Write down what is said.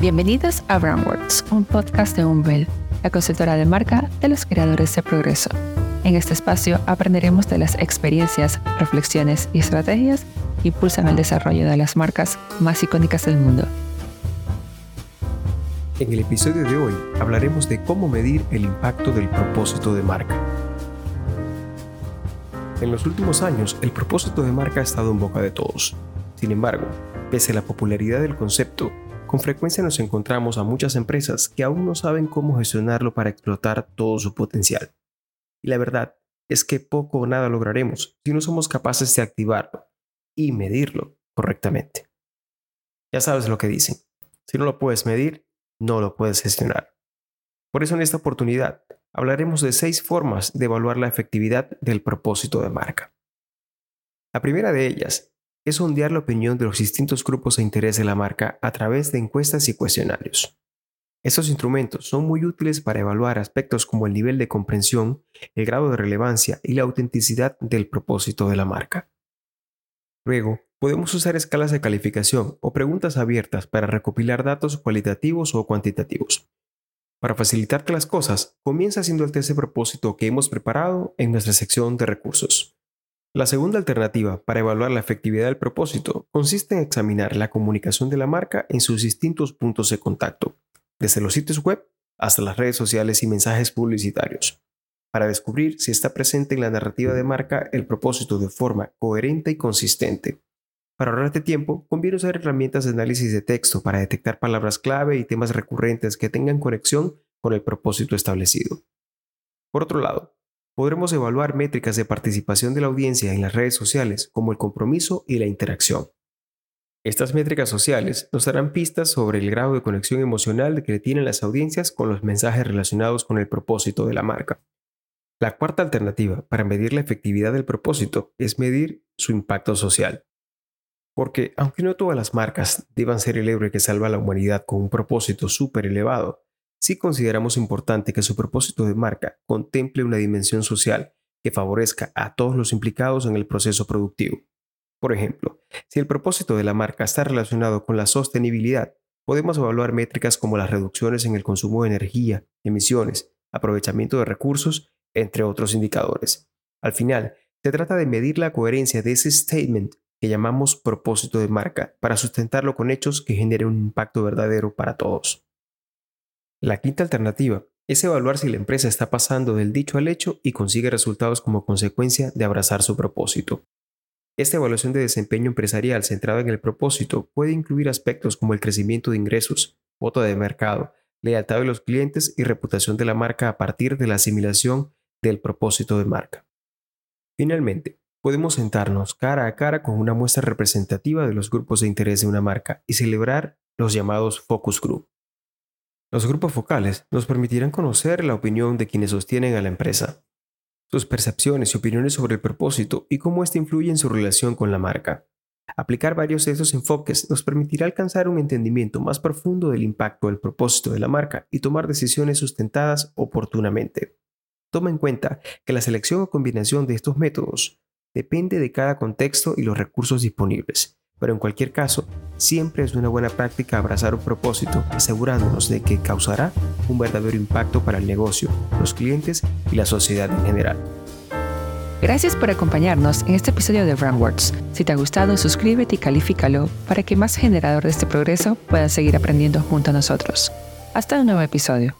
Bienvenidos a Brandworks, un podcast de Umbel, la consultora de marca de los creadores de progreso. En este espacio aprenderemos de las experiencias, reflexiones y estrategias que impulsan el desarrollo de las marcas más icónicas del mundo. En el episodio de hoy hablaremos de cómo medir el impacto del propósito de marca. En los últimos años, el propósito de marca ha estado en boca de todos. Sin embargo, pese a la popularidad del concepto, con frecuencia nos encontramos a muchas empresas que aún no saben cómo gestionarlo para explotar todo su potencial. Y la verdad es que poco o nada lograremos si no somos capaces de activarlo y medirlo correctamente. Ya sabes lo que dicen. Si no lo puedes medir, no lo puedes gestionar. Por eso en esta oportunidad hablaremos de seis formas de evaluar la efectividad del propósito de marca. La primera de ellas es sondear la opinión de los distintos grupos de interés de la marca a través de encuestas y cuestionarios. Estos instrumentos son muy útiles para evaluar aspectos como el nivel de comprensión, el grado de relevancia y la autenticidad del propósito de la marca. Luego, podemos usar escalas de calificación o preguntas abiertas para recopilar datos cualitativos o cuantitativos. Para facilitarte las cosas, comienza haciendo el test de propósito que hemos preparado en nuestra sección de recursos. La segunda alternativa para evaluar la efectividad del propósito consiste en examinar la comunicación de la marca en sus distintos puntos de contacto, desde los sitios web hasta las redes sociales y mensajes publicitarios, para descubrir si está presente en la narrativa de marca el propósito de forma coherente y consistente. Para ahorrarte tiempo, conviene usar herramientas de análisis de texto para detectar palabras clave y temas recurrentes que tengan conexión con el propósito establecido. Por otro lado, podremos evaluar métricas de participación de la audiencia en las redes sociales como el compromiso y la interacción. Estas métricas sociales nos darán pistas sobre el grado de conexión emocional que tienen las audiencias con los mensajes relacionados con el propósito de la marca. La cuarta alternativa para medir la efectividad del propósito es medir su impacto social. Porque aunque no todas las marcas deban ser el héroe que salva a la humanidad con un propósito súper elevado, sí consideramos importante que su propósito de marca contemple una dimensión social que favorezca a todos los implicados en el proceso productivo. Por ejemplo, si el propósito de la marca está relacionado con la sostenibilidad, podemos evaluar métricas como las reducciones en el consumo de energía, emisiones, aprovechamiento de recursos, entre otros indicadores. Al final, se trata de medir la coherencia de ese statement que llamamos propósito de marca para sustentarlo con hechos que generen un impacto verdadero para todos. La quinta alternativa es evaluar si la empresa está pasando del dicho al hecho y consigue resultados como consecuencia de abrazar su propósito. Esta evaluación de desempeño empresarial centrada en el propósito puede incluir aspectos como el crecimiento de ingresos, cuota de mercado, lealtad de los clientes y reputación de la marca a partir de la asimilación del propósito de marca. Finalmente, podemos sentarnos cara a cara con una muestra representativa de los grupos de interés de una marca y celebrar los llamados focus group. Los grupos focales nos permitirán conocer la opinión de quienes sostienen a la empresa, sus percepciones y opiniones sobre el propósito y cómo éste influye en su relación con la marca. Aplicar varios de estos enfoques nos permitirá alcanzar un entendimiento más profundo del impacto del propósito de la marca y tomar decisiones sustentadas oportunamente. Toma en cuenta que la selección o combinación de estos métodos depende de cada contexto y los recursos disponibles, pero en cualquier caso, siempre es una buena práctica abrazar un propósito asegurándonos de que causará un verdadero impacto para el negocio, los clientes y la sociedad en general. Gracias por acompañarnos en este episodio de Brandworks. Si te ha gustado, suscríbete y califícalo para que más generadores de este progreso puedan seguir aprendiendo junto a nosotros. Hasta un nuevo episodio.